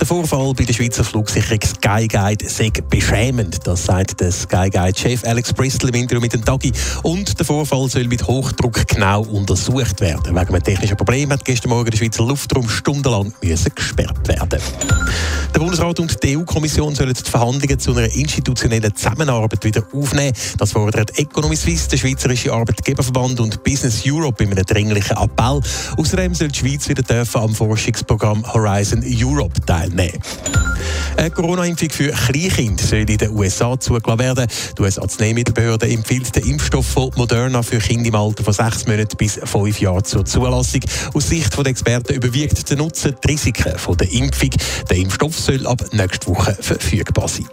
Der Vorfall bei der Schweizer Flugsicherung Skyguide sei beschämend. Das sagt der Skyguide-Chef Alex Bristol im Interview mit dem Tagi. Und der Vorfall soll mit Hochdruck genau untersucht werden. Wegen einem technischen Problem hat gestern Morgen der Schweizer Luftraum stundenlang müssen gesperrt werden. Der Bundesrat und die EU-Kommission sollen die Verhandlungen zu einer institutionellen Zusammenarbeit wieder aufnehmen. Das fordert Economy Suisse, der Schweizerische Arbeitgeberverband und Business Europe in einem dringlichen Appell. Außerdem soll die Schweiz wieder dürfen am Forschungsprogramm Horizon Europe teilnehmen teilnehmen. Eine Corona-Impfung für Kleinkinder soll in den USA zugelassen werden. Die US-Arzneimittelbehörde empfiehlt den Impfstoff von Moderna für Kinder im Alter von sechs Monaten bis fünf Jahren zur Zulassung. Aus Sicht der Experten überwiegt der Nutzen die Risiken der Impfung. Der Impfstoff soll ab nächster Woche verfügbar sein.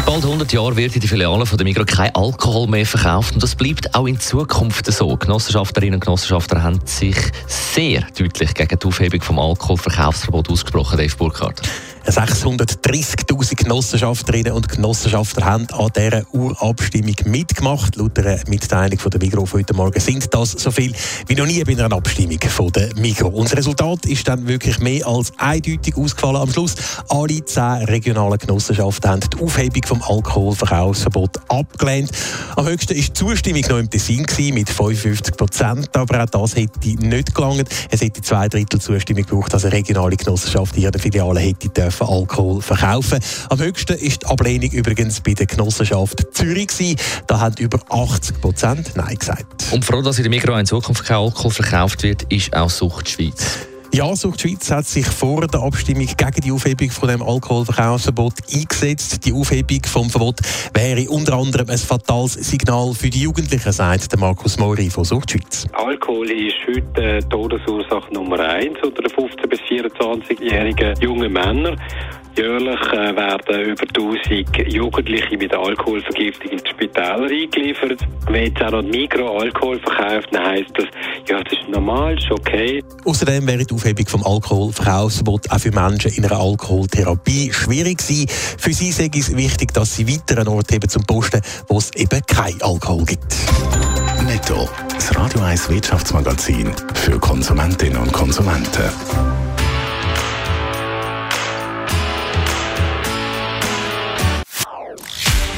Seit bald 100 Jahren wird in den Filialen von der Migros kein Alkohol mehr verkauft und das bleibt auch in Zukunft so. Genossenschafterinnen und Genossenschafter haben sich sehr deutlich gegen die Aufhebung vom Alkoholverkaufsverbot ausgesprochen, Dave Burkhardt. 630.000 Genossenschafterinnen und Genossenschafter haben an dieser Urabstimmung mitgemacht. Laut einer Mitteilung von der Migros heute Morgen sind das so viel wie noch nie bei einer Abstimmung von der Migros. Und das Resultat ist dann wirklich mehr als eindeutig ausgefallen. Am Schluss alle zehn regionalen Genossenschaften haben die Aufhebung vom Alkoholverkaufsverbot abgelehnt. Am höchsten ist die Zustimmung noch im Tessin mit 55 Prozent, aber auch das hätte nicht gelangt. Es hätte zwei Drittel Zustimmung gebraucht, dass eine regionale Genossenschaft in ihrer Filiale hätte dürfen Alkohol verkaufen. Am höchsten ist die Ablehnung übrigens bei der Genossenschaft Zürich gewesen. Da haben über 80 Prozent Nein gesagt. Und froh, dass in der Mikro in Zukunft kein Alkohol verkauft wird, ist auch Sucht Schweiz. Ja, Sucht Schweiz hat sich vor der Abstimmung gegen die Aufhebung von dem Alkoholverkaufsverbot eingesetzt. Die Aufhebung vom Verbot wäre unter anderem ein fatales Signal für die Jugendlichen, sagt Markus Mori von Sucht Schweiz. Alkohol ist heute Todesursache Nummer eins unter den 15- bis 24-jährigen jungen Männern. Jährlich äh, werden über 1000 Jugendliche mit Alkoholvergiftung ins Spital eingeliefert. Wenn jetzt auch noch Migro Alkohol verkauft, dann heisst das, ja, das ist normal, ist okay. Außerdem wäre die Aufhebung vom Alkoholverkaufsverbot auch für Menschen in einer Alkoholtherapie schwierig sein. Für sie ist es wichtig, dass sie weiter einen Ort haben zum Posten, wo es eben kein Alkohol gibt. Netto, das Radio 1 Wirtschaftsmagazin für Konsumentinnen und Konsumenten.